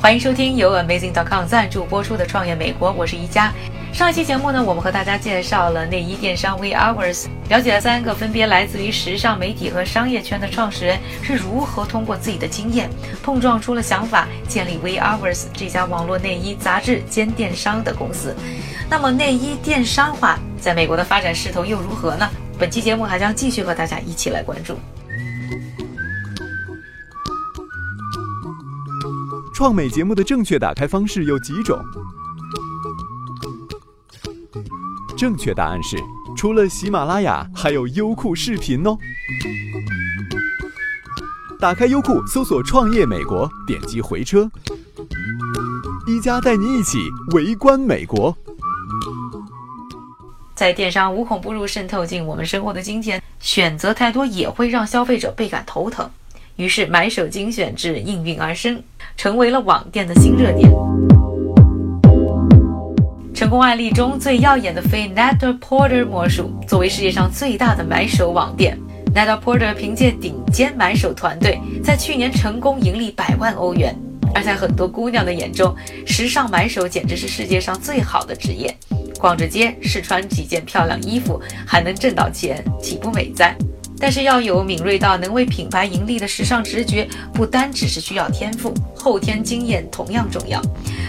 欢迎收听由 Amazing.com 赞助播出的《创业美国》，我是宜家。上一期节目呢，我们和大家介绍了内衣电商 We Hours，了解了三个分别来自于时尚媒体和商业圈的创始人是如何通过自己的经验碰撞出了想法，建立 We Hours 这家网络内衣杂志兼电商的公司。那么，内衣电商化在美国的发展势头又如何呢？本期节目还将继续和大家一起来关注。创美节目的正确打开方式有几种？正确答案是，除了喜马拉雅，还有优酷视频哦。打开优酷，搜索“创业美国”，点击回车，一加带你一起围观美国。在电商无孔不入渗透进我们生活的今天，选择太多也会让消费者倍感头疼。于是，买手精选制应运而生，成为了网店的新热点。成功案例中最耀眼的非 Net-a-Porter 魔术，作为世界上最大的买手网店，Net-a-Porter 凭借顶尖买手团队，在去年成功盈利百万欧元。而在很多姑娘的眼中，时尚买手简直是世界上最好的职业。逛着街，试穿几件漂亮衣服，还能挣到钱，岂不美哉？但是要有敏锐到能为品牌盈利的时尚直觉，不单只是需要天赋，后天经验同样重要。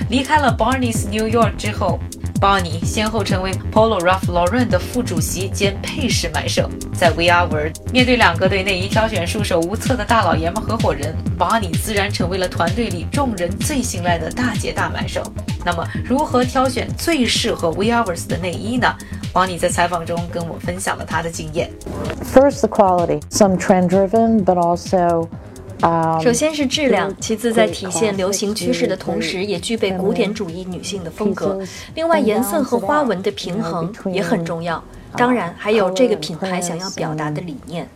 离开了 Barney's New York 之后，Barney 先后成为 Polo Ralph Lauren 的副主席兼配饰买手。在 We Are World 面对两个对内衣挑选束手无策的大老爷们合伙人，Barney 自然成为了团队里众人最信赖的大姐大买手。那么，如何挑选最适合 We Are World 的内衣呢？王尼在采访中跟我分享了他的经验。First, the quality, some trend-driven, but also 首先是质量，其次在体现流行趋势的同时，也具备古典主义女性的风格。另外，颜色和花纹的平衡也很重要。当然，还有这个品牌想要表达的理念。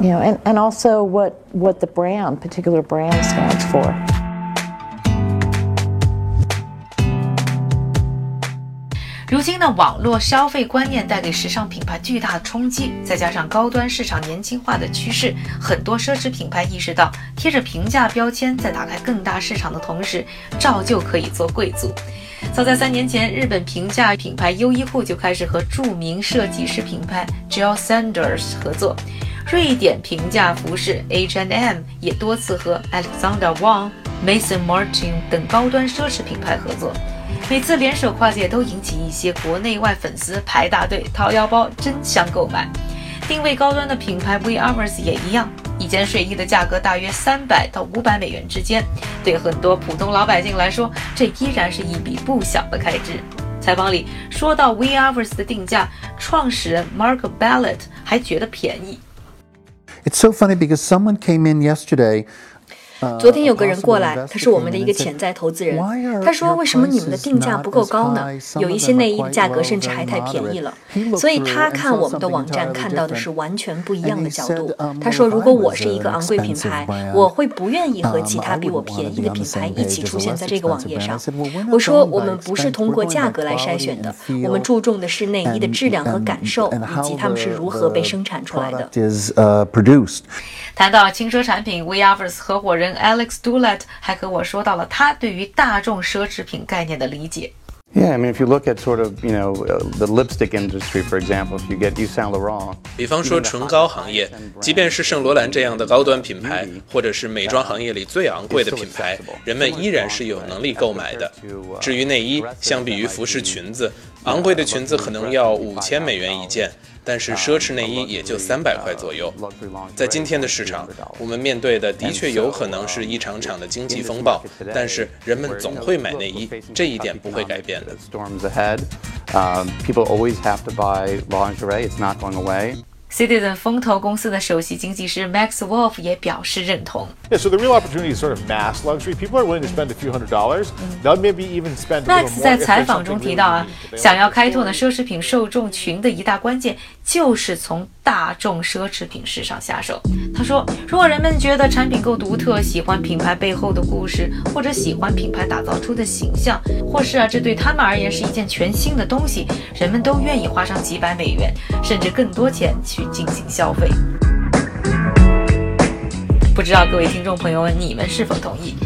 You know, and and also what what the brand, particular brand stands for. 如今呢网络消费观念带给时尚品牌巨大的冲击，再加上高端市场年轻化的趋势，很多奢侈品牌意识到贴着平价标签，在打开更大市场的同时，照旧可以做贵族。早在三年前，日本平价品牌优衣库就开始和著名设计师品牌 Jill Sanders 合作，瑞典平价服饰 H&M 也多次和 Alexander Wang、Mason Martin 等高端奢侈品牌合作。每次联手跨界都引起一些国内外粉丝排大队掏腰包争相购买。定位高端的品牌 We Hours 也一样，一件睡衣的价格大约三百到五百美元之间，对很多普通老百姓来说，这依然是一笔不小的开支。采访里说到 We Hours 的定价，创始人 Mark Ballett 还觉得便宜。It's so funny because someone came in yesterday. 昨天有个人过来，他是我们的一个潜在投资人。他说：“为什么你们的定价不够高呢？有一些内衣的价格甚至还太便宜了。”所以他看我们的网站看到的是完全不一样的角度。他说：“如果我是一个昂贵品牌，我会不愿意和其他比我便宜的品牌一起出现在这个网页上。”我说：“我们不是通过价格来筛选的，我们注重的是内衣的质量和感受，以及它们是如何被生产出来的。”谈到轻奢产品 w e a v e r s 合伙人 Alex Dulet 还和我说到了他对于大众奢侈品概念的理解。Yeah, I mean, if you look at sort of, you know, the lipstick industry, for example, if you get Yves Saint Laurent，比方说唇膏行业，即便是圣罗兰这样的高端品牌，或者是美妆行业里最昂贵的品牌，人们依然是有能力购买的。至于内衣，相比于服饰、裙子。昂贵的裙子可能要五千美元一件，但是奢侈内衣也就三百块左右。在今天的市场，我们面对的的确有可能是一场场的经济风暴，但是人们总会买内衣，这一点不会改变的。Citizen 风投公司的首席经济师 Max Wolf 也表示认同。Yeah, so the real opportunity is sort of mass luxury. People are willing to spend a few hundred dollars. They'll maybe even spend. Max 在采访中提到啊，想要开拓呢奢侈品受众群的一大关键就是从大众奢侈品市场下手。他说，如果人们觉得产品够独特，喜欢品牌背后的故事，或者喜欢品牌打造出的形象，或是啊这对他们而言是一件全新的东西，人们都愿意花上几百美元，甚至更多钱去。进行消费，不知道各位听众朋友们，你们是否同意？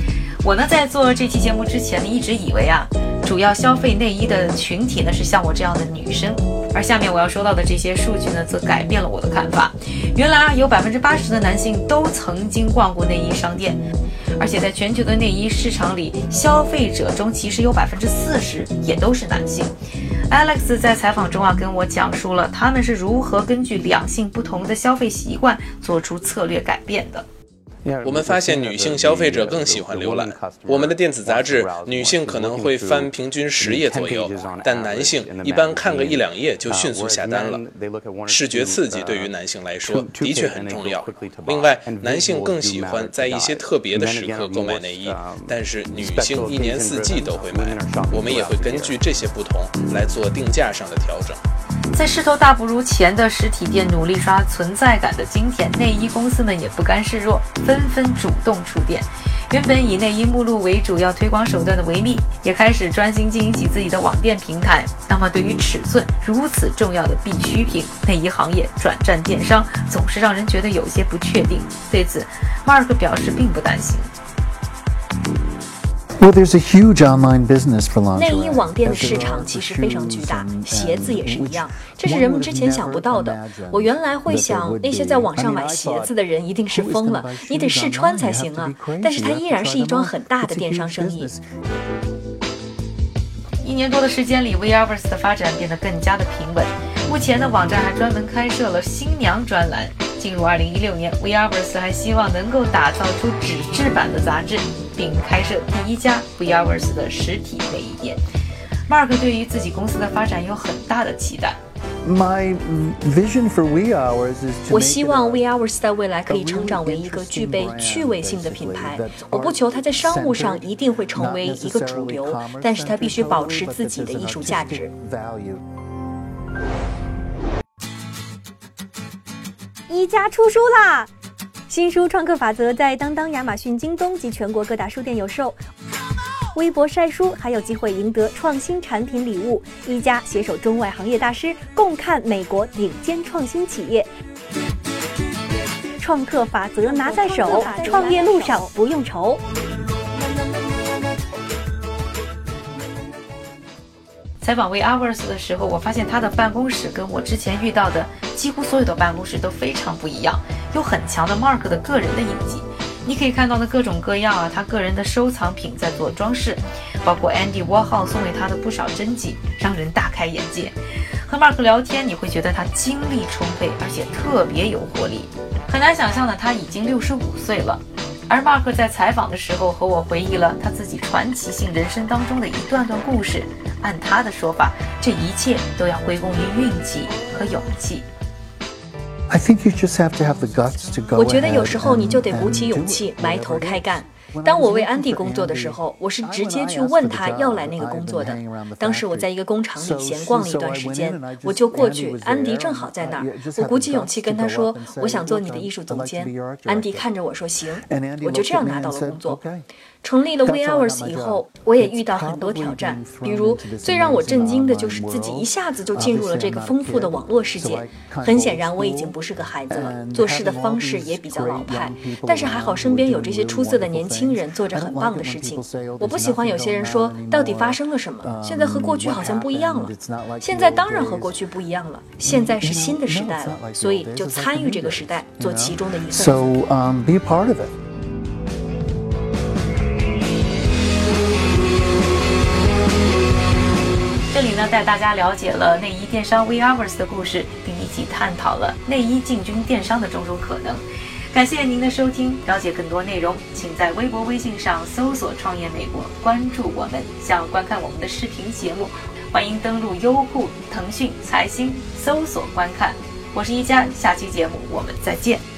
我呢，在做这期节目之前呢，一直以为啊，主要消费内衣的群体呢是像我这样的女生。而下面我要说到的这些数据呢，则改变了我的看法。原来啊，有百分之八十的男性都曾经逛过内衣商店，而且在全球的内衣市场里，消费者中其实有百分之四十也都是男性。Alex 在采访中啊，跟我讲述了他们是如何根据两性不同的消费习惯做出策略改变的。我们发现女性消费者更喜欢浏览我们的电子杂志，女性可能会翻平均十页左右，但男性一般看个一两页就迅速下单了。视觉刺激对于男性来说的确很重要。另外，男性更喜欢在一些特别的时刻购买内衣，但是女性一年四季都会买。我们也会根据这些不同来做定价上的调整。在势头大不如前的实体店努力刷存在感的今天，内衣公司们也不甘示弱，纷纷主动出店。原本以内衣目录为主要推广手段的维密，也开始专心经营起自己的网店平台。那么，对于尺寸如此重要的必需品，内衣行业转战电商，总是让人觉得有些不确定。对此，Mark 表示并不担心。Well, there's a huge online business for lingerie. 内衣网店的市场其实非常巨大，鞋子也是一样，这是人们之前想不到的。我原来会想，那些在网上买鞋子的人一定是疯了，你得试穿才行啊。但是它依然是一桩很大的电商生意。一年多的时间里 v r v e r s e 的发展变得更加的平稳。目前的网站还专门开设了新娘专栏。进入2016年 v r v e r s e 还希望能够打造出纸质版的杂志。并开设第一家 Weavers 的实体内衣店。Mark 对于自己公司的发展有很大的期待。My vision for WeHours is 我希望 WeHours 在未来可以成长为一个具备趣味性的品牌。我不求它在商务上一定会成为一个主流，但是它必须保持自己的艺术价值。一家出书啦！新书《创客法则》在当当、亚马逊、京东及全国各大书店有售。微博晒书还有机会赢得创新产品礼物。一家携手中外行业大师，共看美国顶尖创新企业。创客法则拿在手，创业路上不用愁。采访 We Hours 的时候，我发现他的办公室跟我之前遇到的几乎所有的办公室都非常不一样，有很强的 Mark 的个人的印记。你可以看到的各种各样啊，他个人的收藏品在做装饰，包括 Andy Warhol 送给他的不少真迹，让人大开眼界。和 Mark 聊天，你会觉得他精力充沛，而且特别有活力。很难想象的，他已经六十五岁了。而 Mark 在采访的时候和我回忆了他自己传奇性人生当中的一段段故事。按他的说法，这一切都要归功于运气和勇气。I think you just have to have the guts to go. 我觉得有时候你就得鼓起勇气，埋头开干。当我为安迪工作的时候，我是直接去问他要来那个工作的。当时我在一个工厂里闲逛了一段时间，我就过去，安迪正好在那儿。我鼓起勇气跟他说：“我想做你的艺术总监。”安迪看着我说：“行。”我就这样拿到了工作。成立了 We Hours 以后，我也遇到很多挑战，比如最让我震惊的就是自己一下子就进入了这个丰富的网络世界。很显然，我已经不是个孩子了，做事的方式也比较老派。但是还好，身边有这些出色的年轻。人做着很棒的事情，我不喜欢有些人说到底发生了什么，现在和过去好像不一样了。现在当然和过去不一样了，现在是新的时代了，所以就参与这个时代，做其中的一份。So um, be part of it. 带大家了解了内衣电商 WeHours 的故事，并一起探讨了内衣进军电商的种种可能。感谢您的收听，了解更多内容，请在微博、微信上搜索“创业美国”，关注我们。想观看我们的视频节目，欢迎登录优酷、腾讯、财新搜索观看。我是一加，下期节目我们再见。